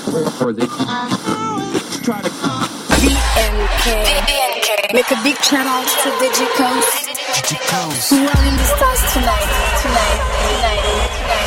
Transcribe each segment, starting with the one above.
for the try to BNK. Make a big shout out to the G-Coast. Who are in the stars tonight? Tonight, tonight, tonight.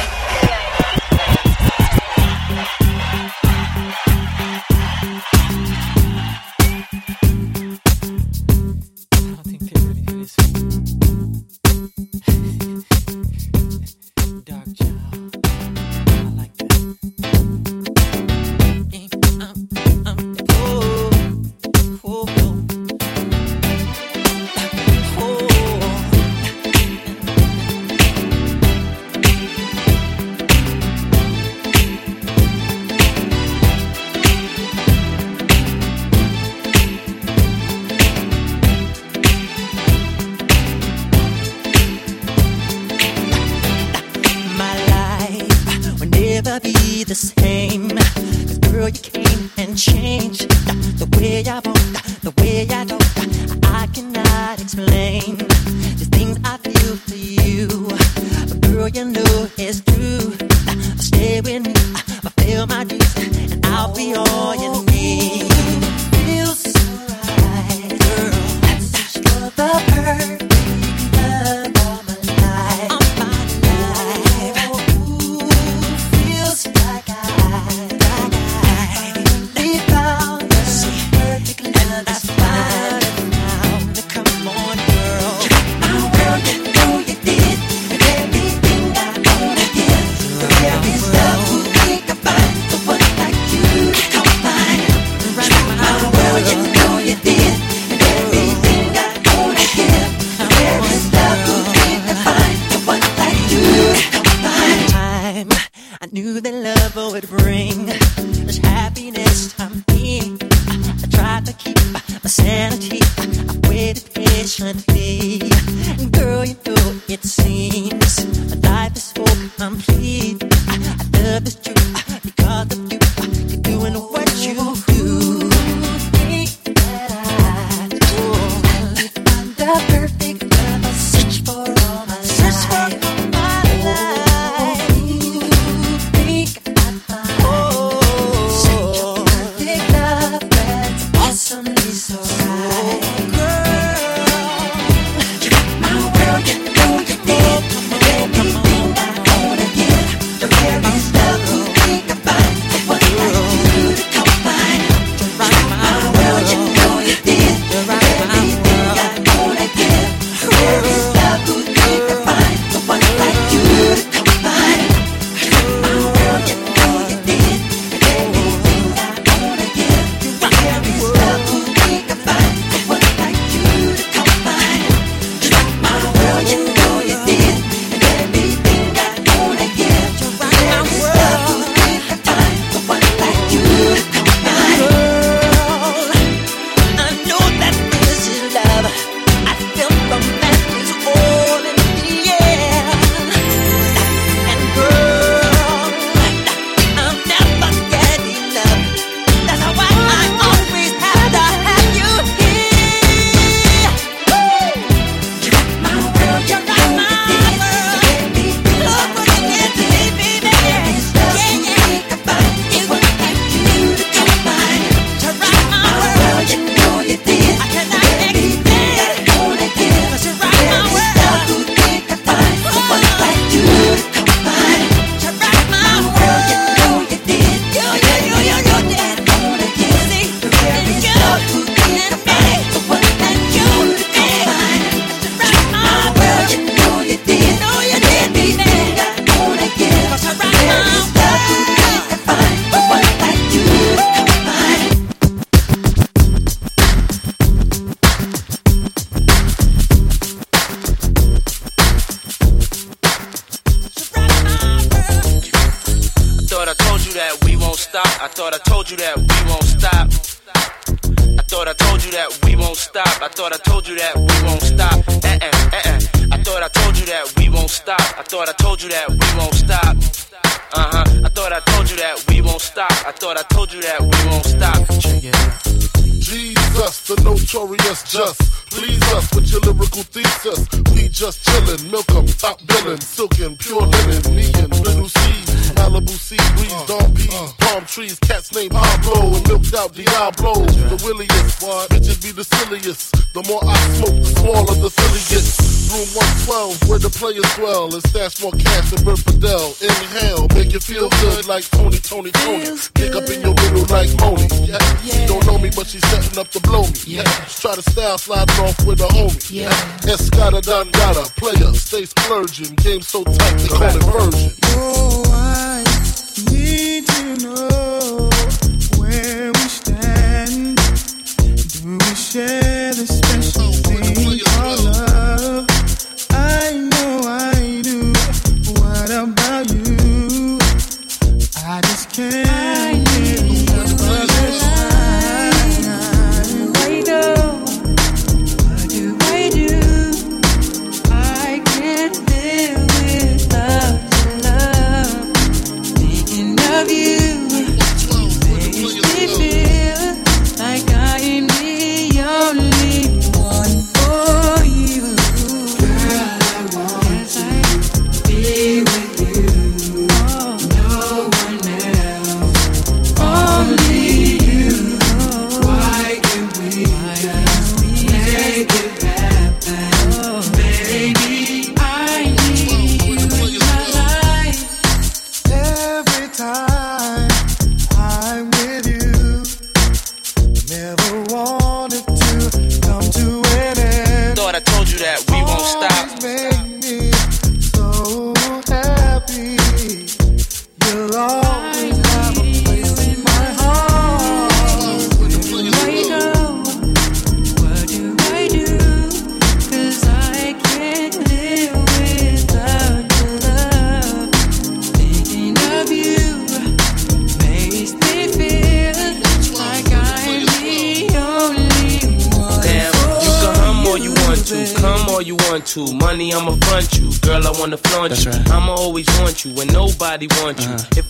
Palm trees, cats named Pablo and milked out Diablo. The williest, bitches be the silliest. The more I smoke, the smaller the silly gets. Room 112, where the players dwell, and stash more cash than Bert Padell. Inhale, make you feel good like Tony, Tony, Tony. Kick up in your middle like Monie. Yeah. She don't know me, but she's setting up to blow me. Yeah. Try to style sliding off with a homie. Yeah. Escada Dangada, player, stay splurging. Game so tight, they call it version. Oh, I need to know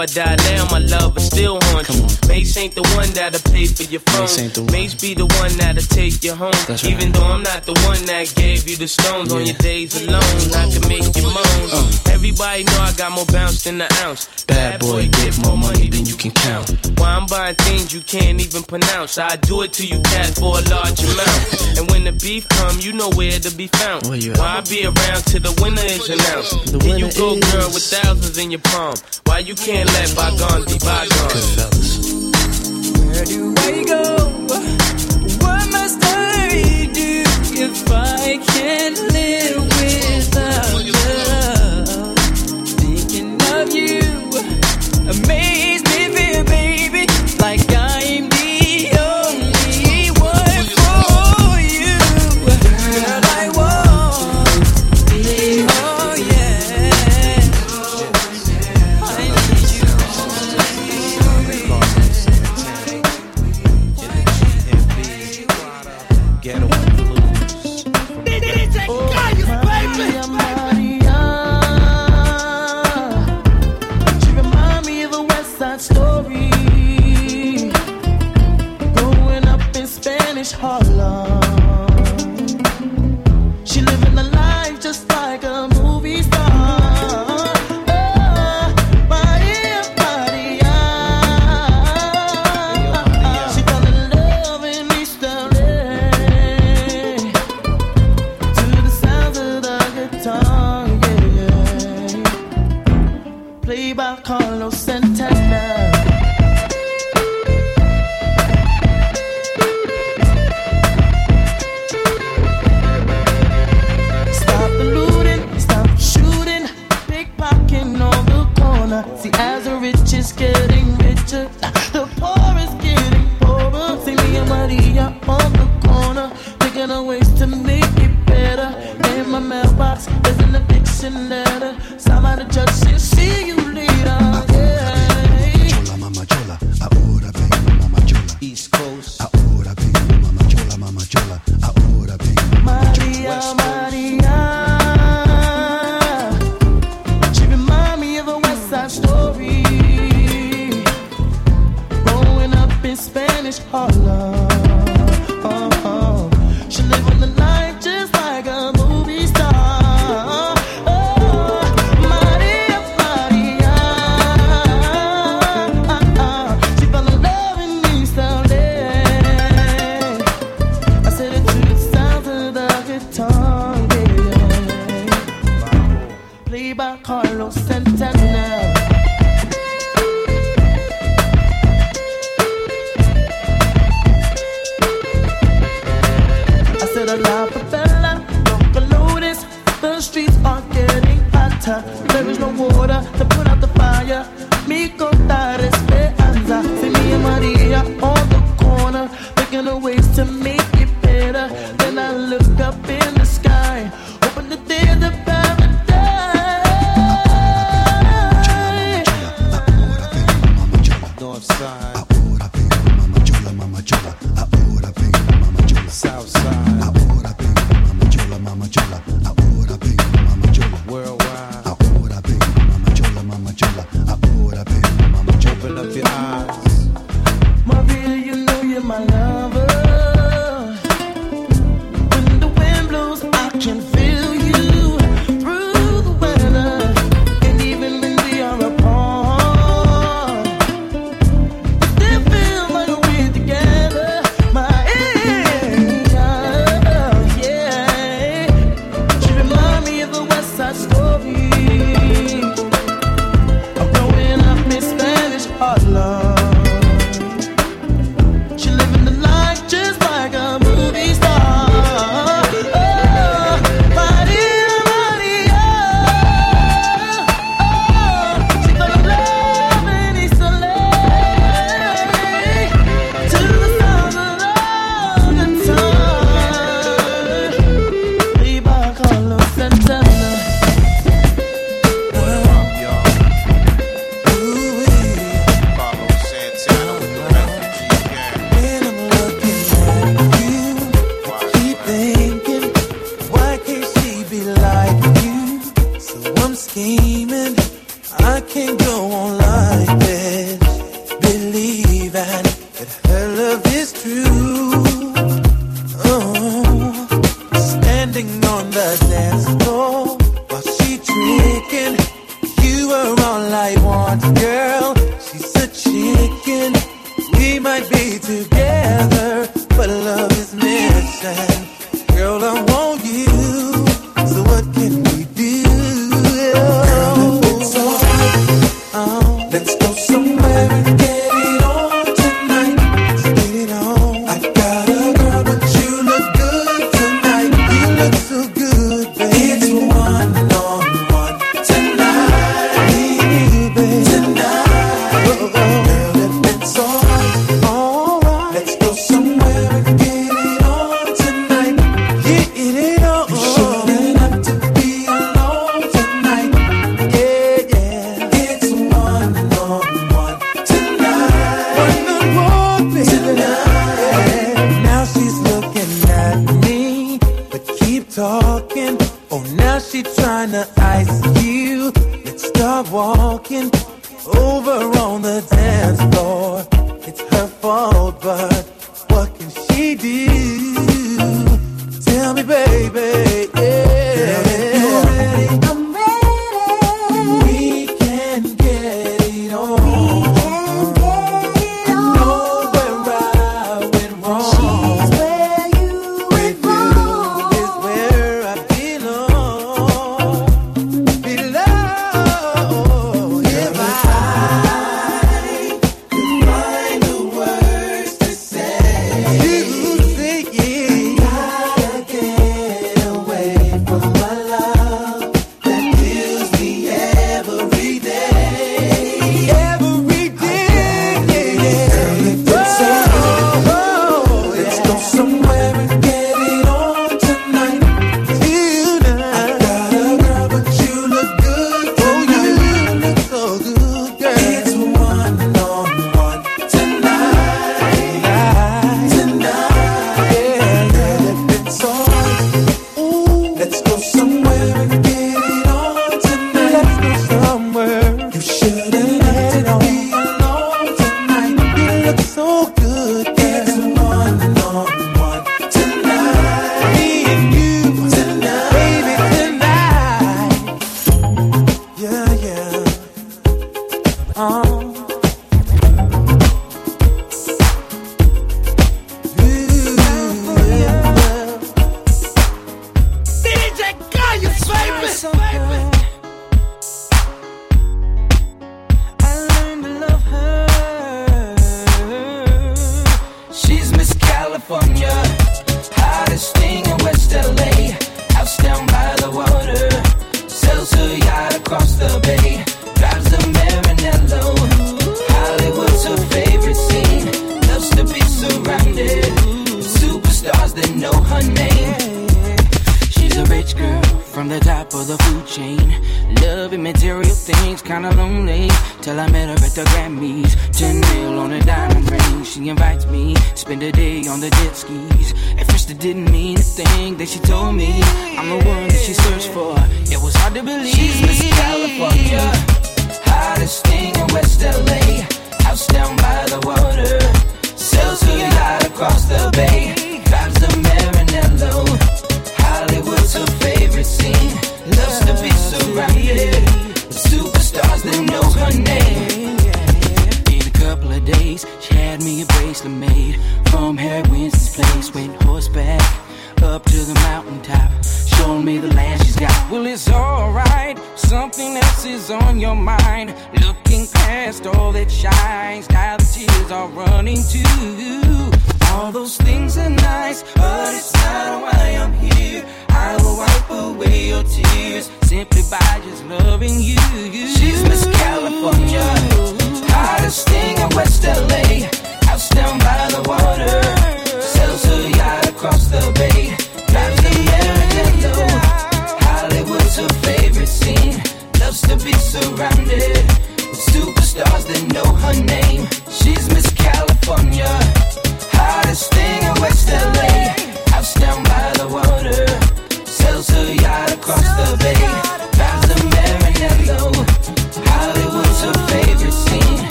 If I die now, my love will still haunt you. on. Mase ain't the one that'll pay for your phone. Mase ain't the one. Mase be the one that'll take you home. That's Even right. though I'm not the one that gave you the stones on your days alone, I can make you moan. Uh. Everybody know I got more bounce than an ounce. Bad boy, get more money than you can count. Why I'm buying things you can't even pronounce. I do it to you, cat, for a large amount. and when the beef come, you know where to be found. Where you at? Why I be around till the winner is announced? The Here you winner go, is- girl, with thousands in your palm. Why you can't let bygones be bygones? Where do I go? What must I do if I can't live without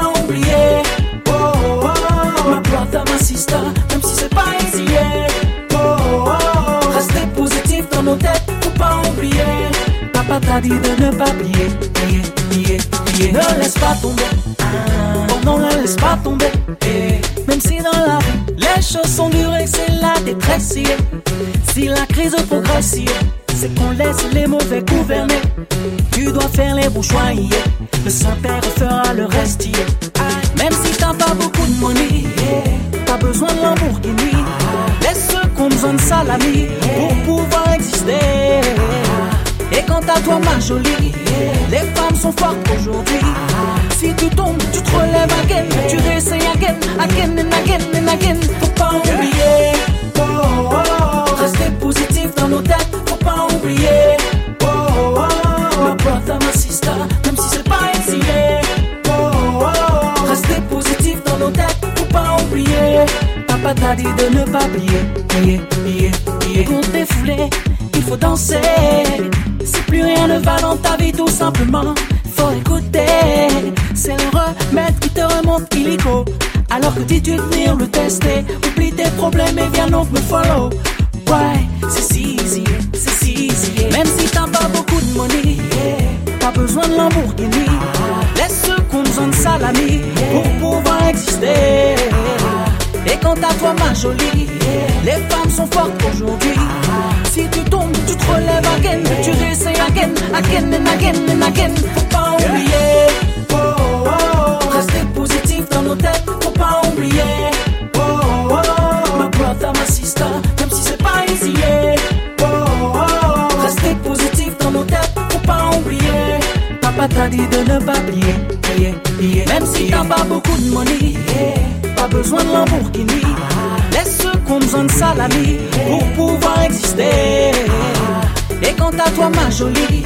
pas oublier. Oh, oh, oh. ma ma sister, même si c'est pas easy. Oh, oh, oh. Restez positif dans nos têtes, faut pas oublier. Papa t'a dit de ne pas plier, plier, plier, plier. Ne laisse pas tomber, ah. oh non, ne laisse pas tomber. Eh. Même si dans la vie, les choses sont dures et c'est la détresse. Si la crise progresse, c'est qu'on laisse les mauvais gouverner. Tu dois faire les bons choix, le Saint-Père fera le reste. Même si t'as pas beaucoup de money, t'as besoin de Lamborghini. Laisse ceux qu'on besoin de salami pour pouvoir exister. Et quant à toi, ma jolie, les femmes sont fortes aujourd'hui. Si tu tombes, tu te relèves again, tu réessayes again, again and again and again. Faut pas oublier. De ne pas plier, plier, plier, plier. Pour défouler, il faut danser. Si plus rien ne va dans ta vie, tout simplement, faut écouter. C'est le remède qui te remonte illico. Alors que dis-tu venir le tester, oublie tes problèmes et viens donc me follow. Ouais, c'est si easy, c'est si easy. Même si t'as pas beaucoup de money, t'as besoin de Lamborghini. Laisse ceux qu'on besoin de salami pour pouvoir exister. Et quant à toi, ma jolie, les femmes sont fortes aujourd'hui. Si tu tombes, tu te relèves again, tu réessayes again, again and again and again. Faut pas oublier, oh, oh, rester positif dans nos têtes, faut pas oublier. Oh, oh, brother, ma sister, même si c'est pas easy. yeah. Oh, oh. Rester positif dans nos têtes, faut pas oublier. Papa t'a dit de ne pas plier, plier, plier. Même si t'as pas beaucoup de money, pas besoin de Lamborghini. Laisse ceux qu'on besoin de salami pour pouvoir exister. Et quant à toi, ma jolie,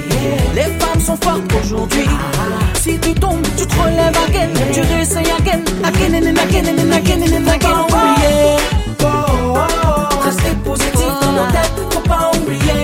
les femmes sont fortes aujourd'hui. Si tu tombes, tu te relèves again, tu réessayes again, again and again and again and again. Rester positif dans nos têtes, faut pas oublier.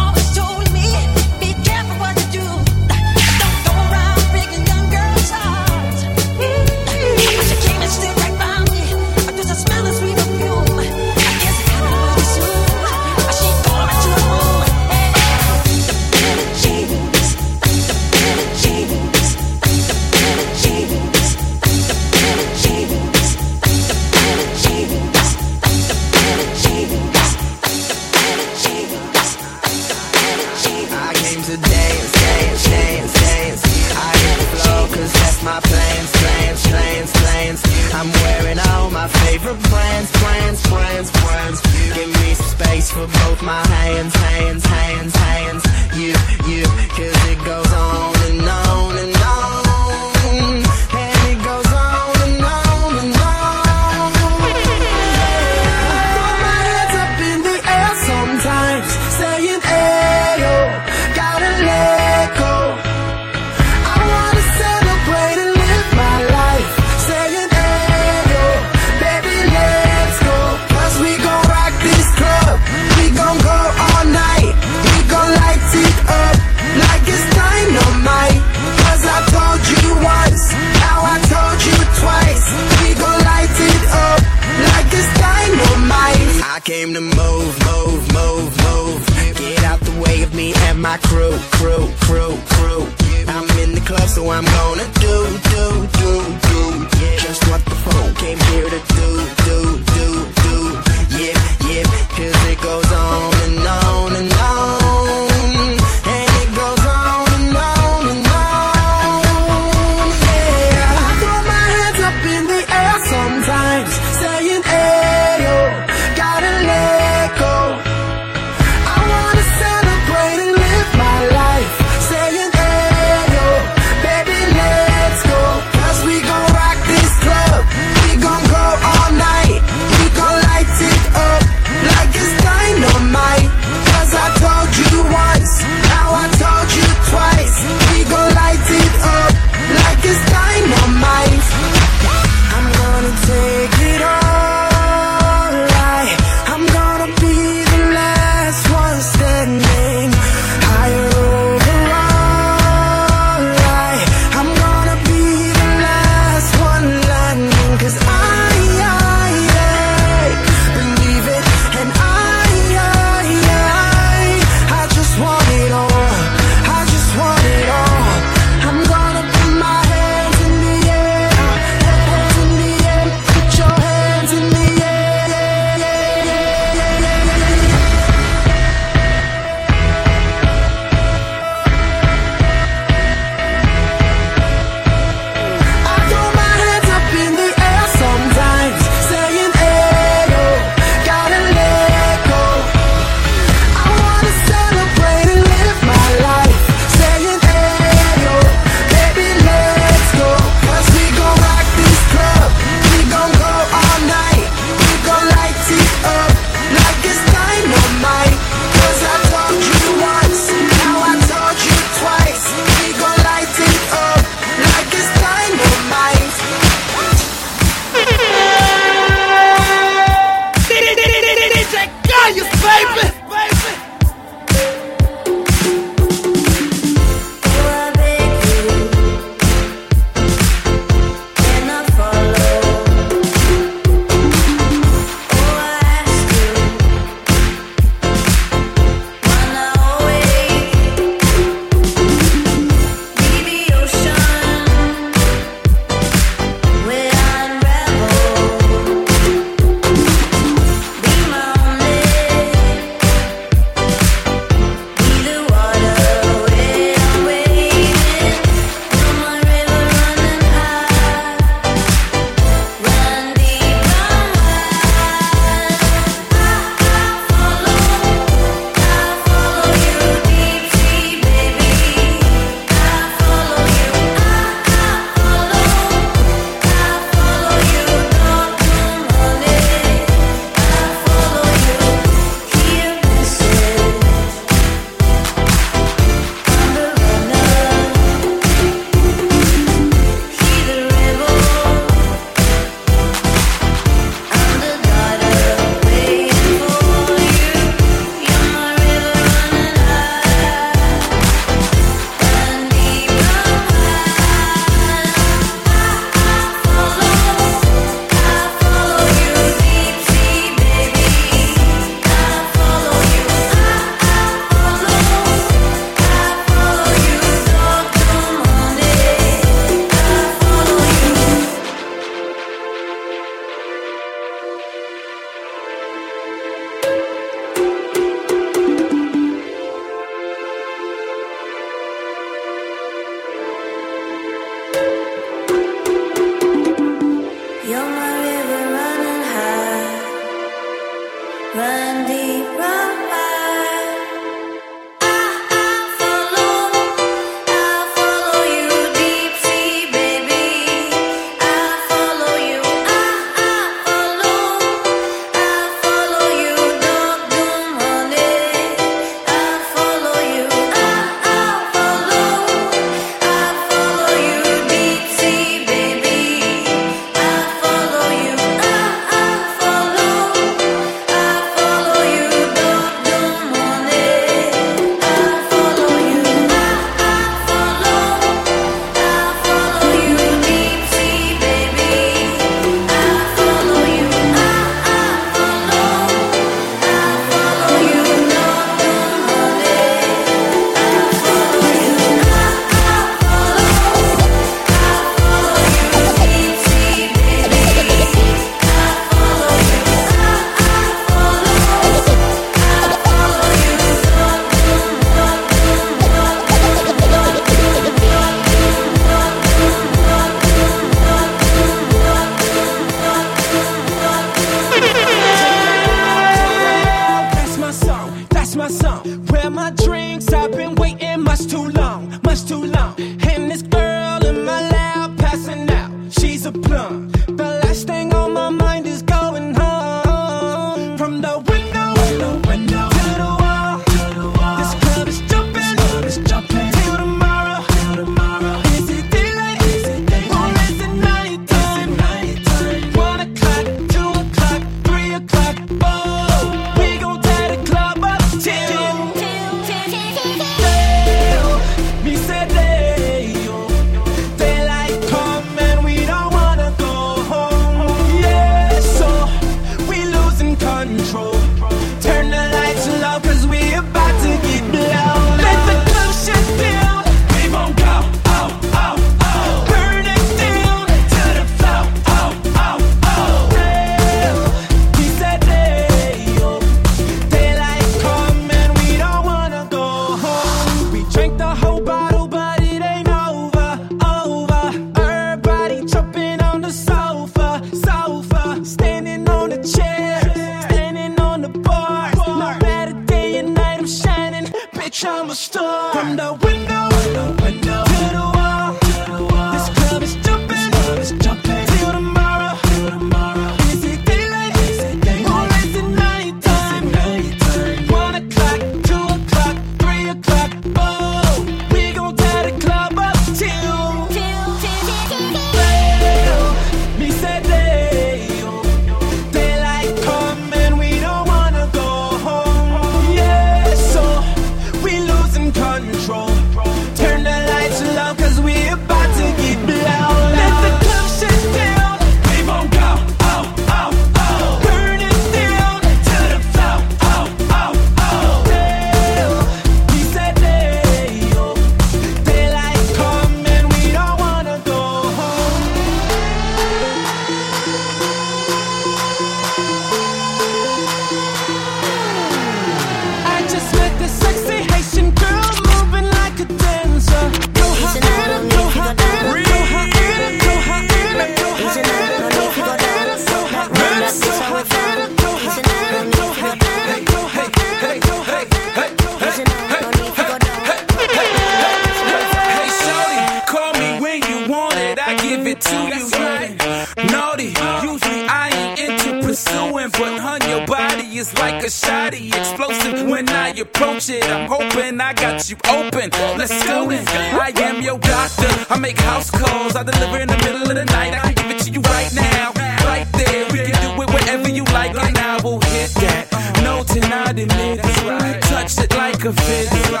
shoddy, explosive when I approach it. I'm hoping I got you open. Let's go in. I am your doctor. I make house calls. I deliver in the middle of the night. I can give it to you right now, right there. We can do it whenever you like, and I will hit that. No tonight, admit it. Touch it like a fit.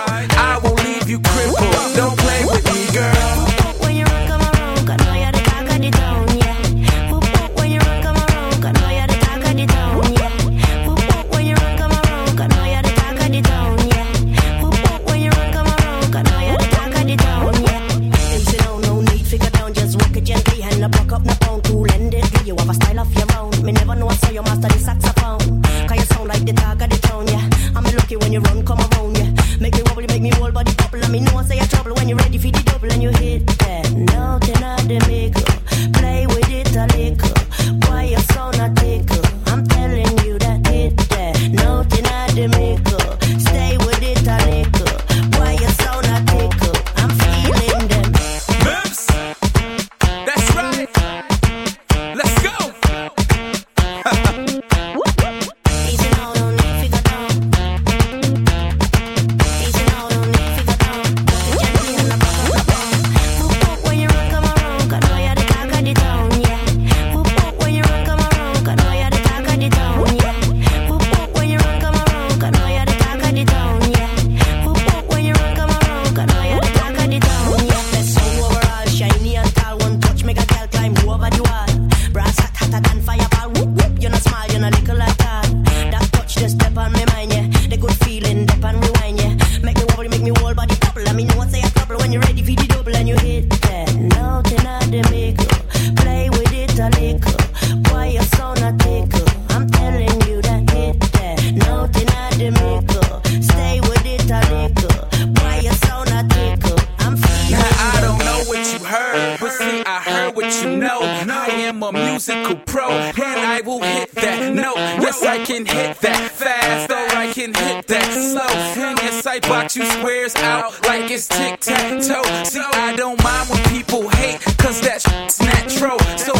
musical pro, and I will hit that note. Yes, I can hit that fast, or I can hit that slow. And yes, I bought you squares out like it's tic tac toe. See, I don't mind when people hate, cause that's natural. So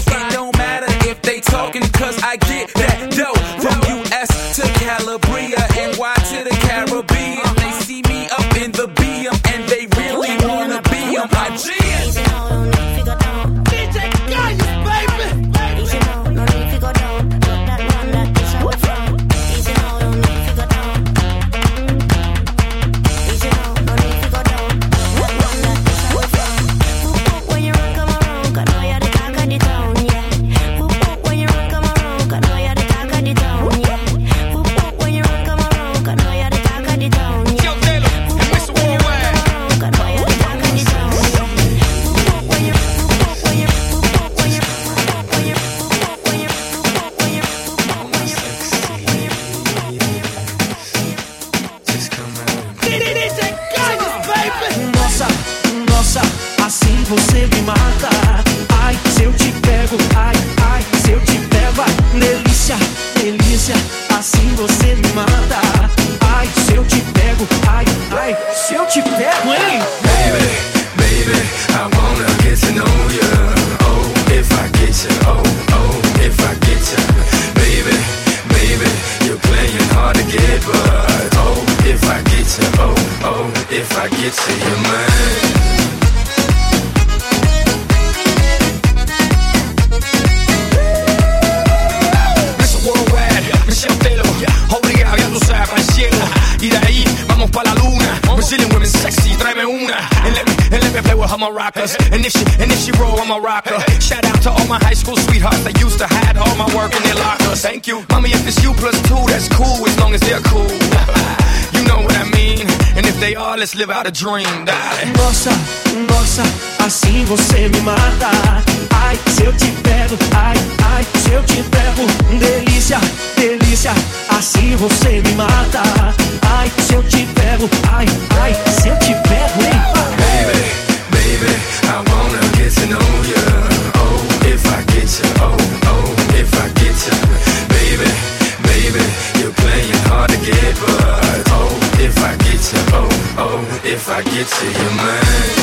I'm a rocker. And if she and if she roll, I'm a rocker. Shout out to all my high school sweethearts that used to hide all my work in their lockers. Thank you, mommy. If it's you plus two, that's cool as long as they're cool. you know what I mean. And if they are, let's live out a dream. Die. Nossa, nossa, assim você me mata. Ai, se eu te pego, ai, ai, se eu te pego. Delícia, delícia, assim você me mata. Ai, se eu te pego, ai, ai, se eu te pego. Epa. Baby, baby, I wanna get to know you. Oh, if I get you, oh. it to your mind.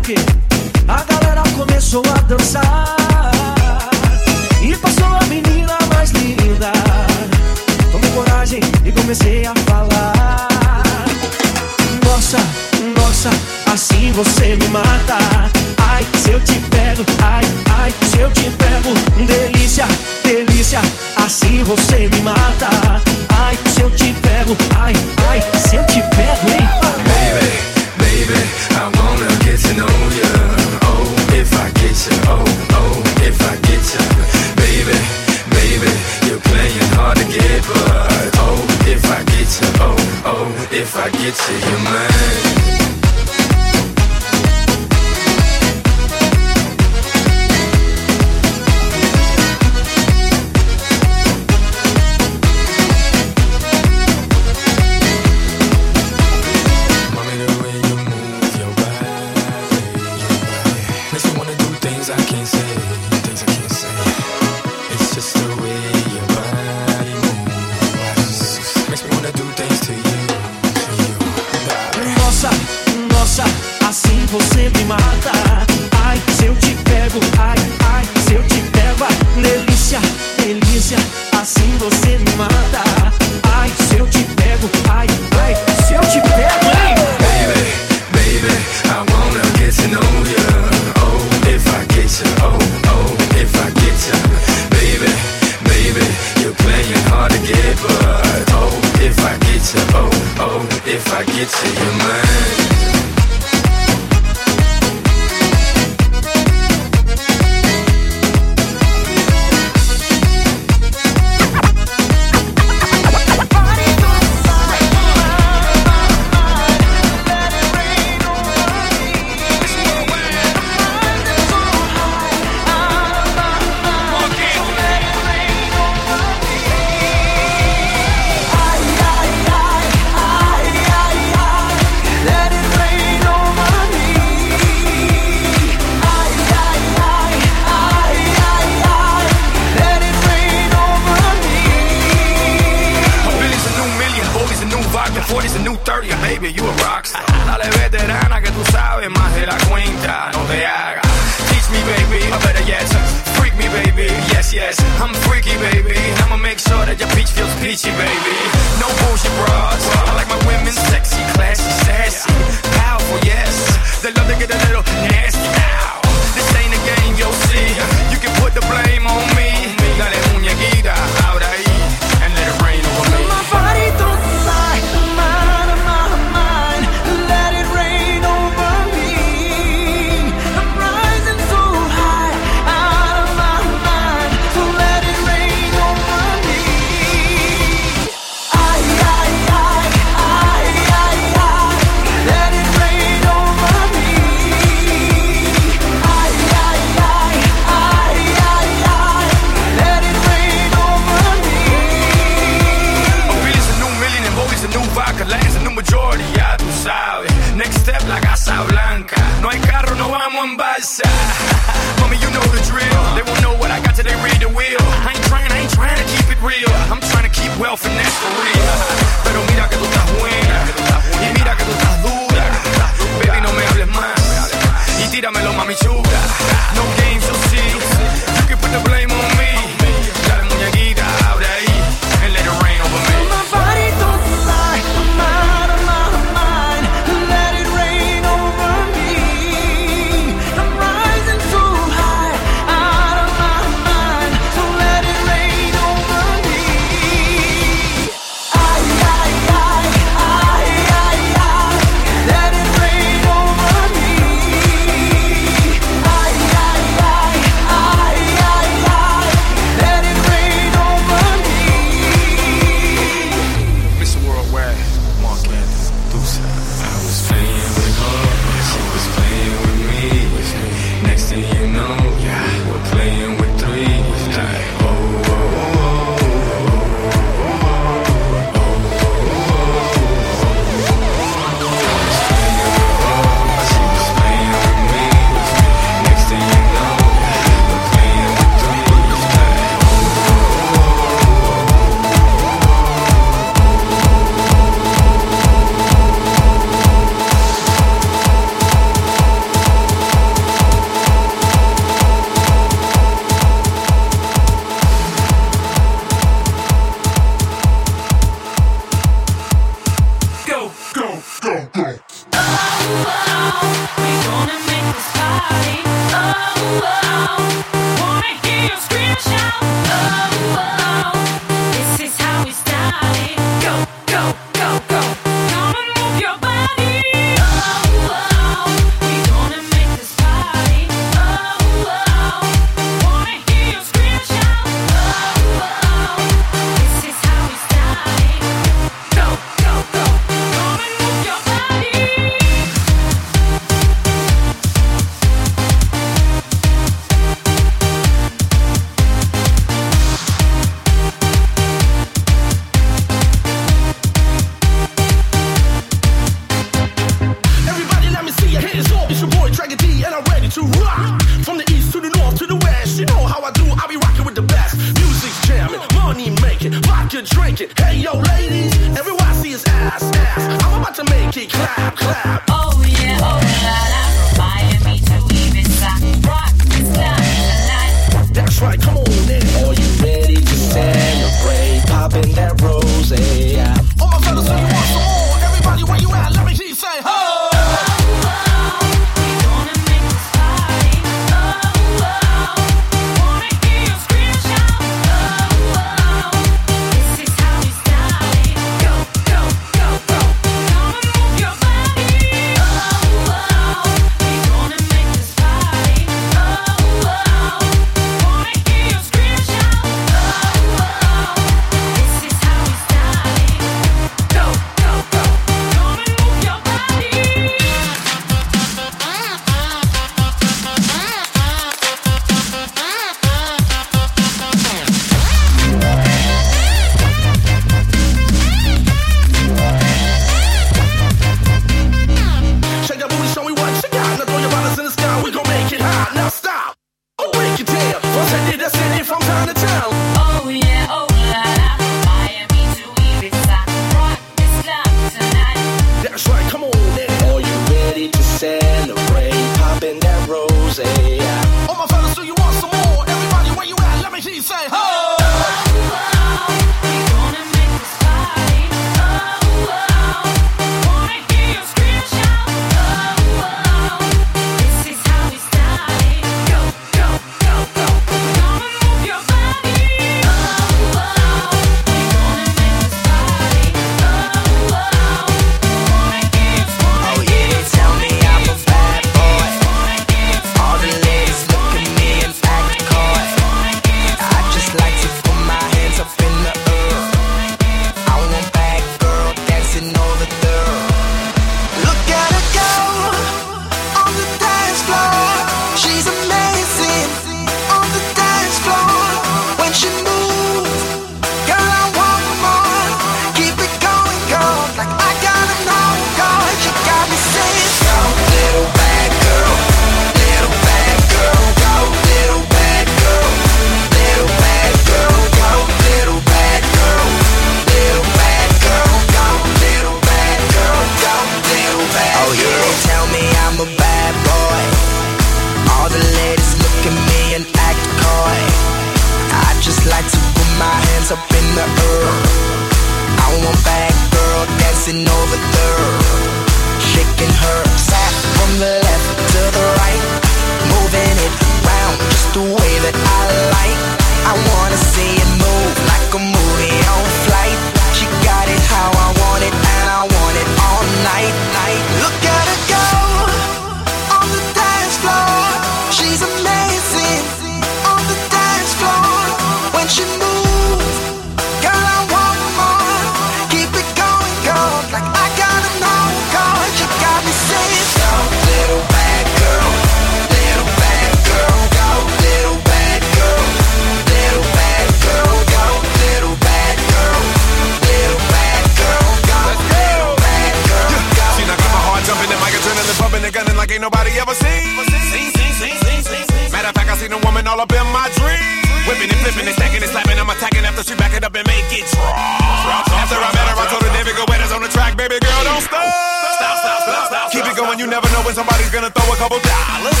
Ever seen. Seen, seen, seen, seen, seen, seen. Matter of fact, I seen a woman all up in my dream. Whipping and flipping and stacking and slapping. I'm attacking after she back it up and make it drop. After I met her, I told her, David Guetta's on the track. Baby girl, don't stop. Stop, stop, stop, stop. Keep it going, you never know when somebody's gonna throw a couple dollars.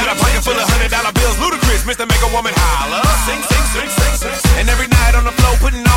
Got a pocket full of hundred dollar bills, Ludacris, Mr. Make a Woman holler. Sing, sing, sing, sing, sing. And every night on the floor, putting on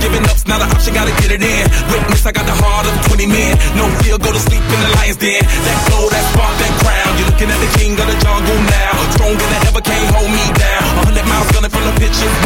Giving up's not an option, gotta get it in. Witness, I got the heart of 20 men. No fear, go to sleep in the lion's den. That glow, that spark, that crown. You're looking at the king of the jungle now. Stronger than ever, can't hold me down. A 100 miles gunning from the pitches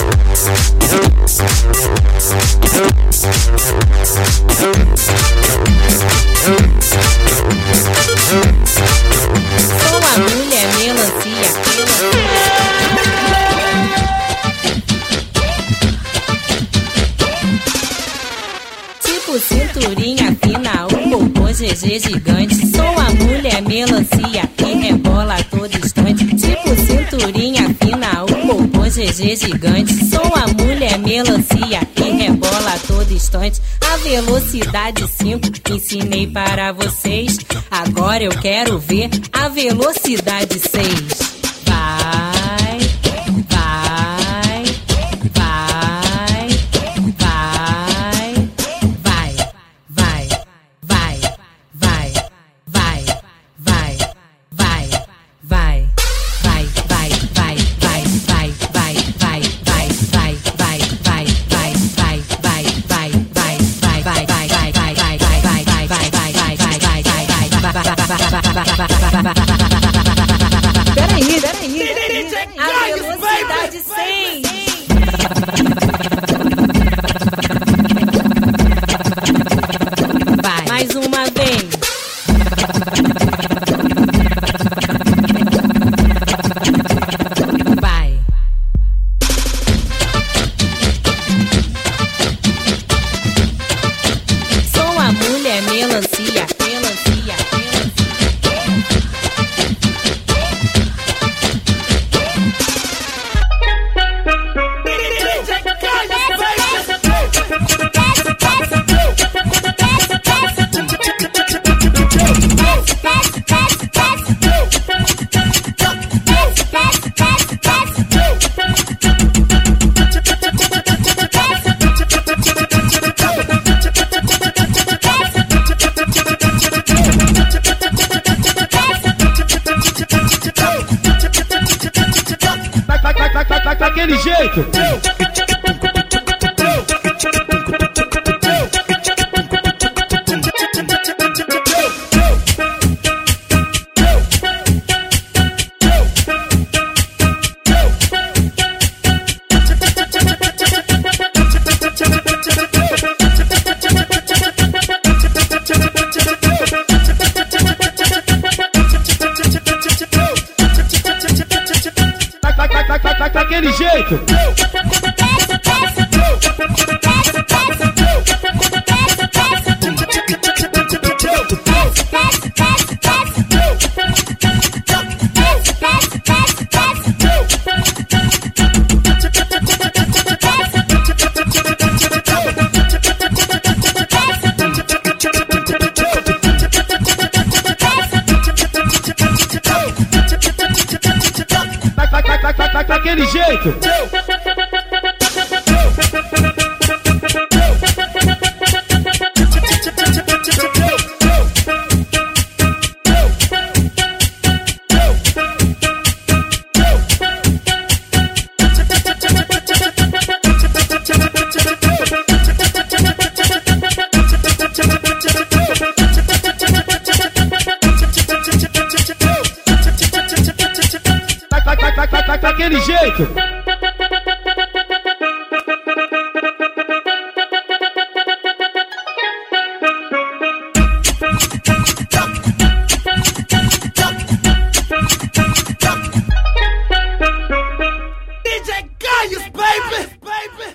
ser gigante. Sou a mulher melancia que rebola a todo instante. Tipo cinturinha fina, o popô GG gigante. Sou a mulher melancia que rebola a todo instante. A velocidade 5 ensinei para vocês. Agora eu quero ver a velocidade 6.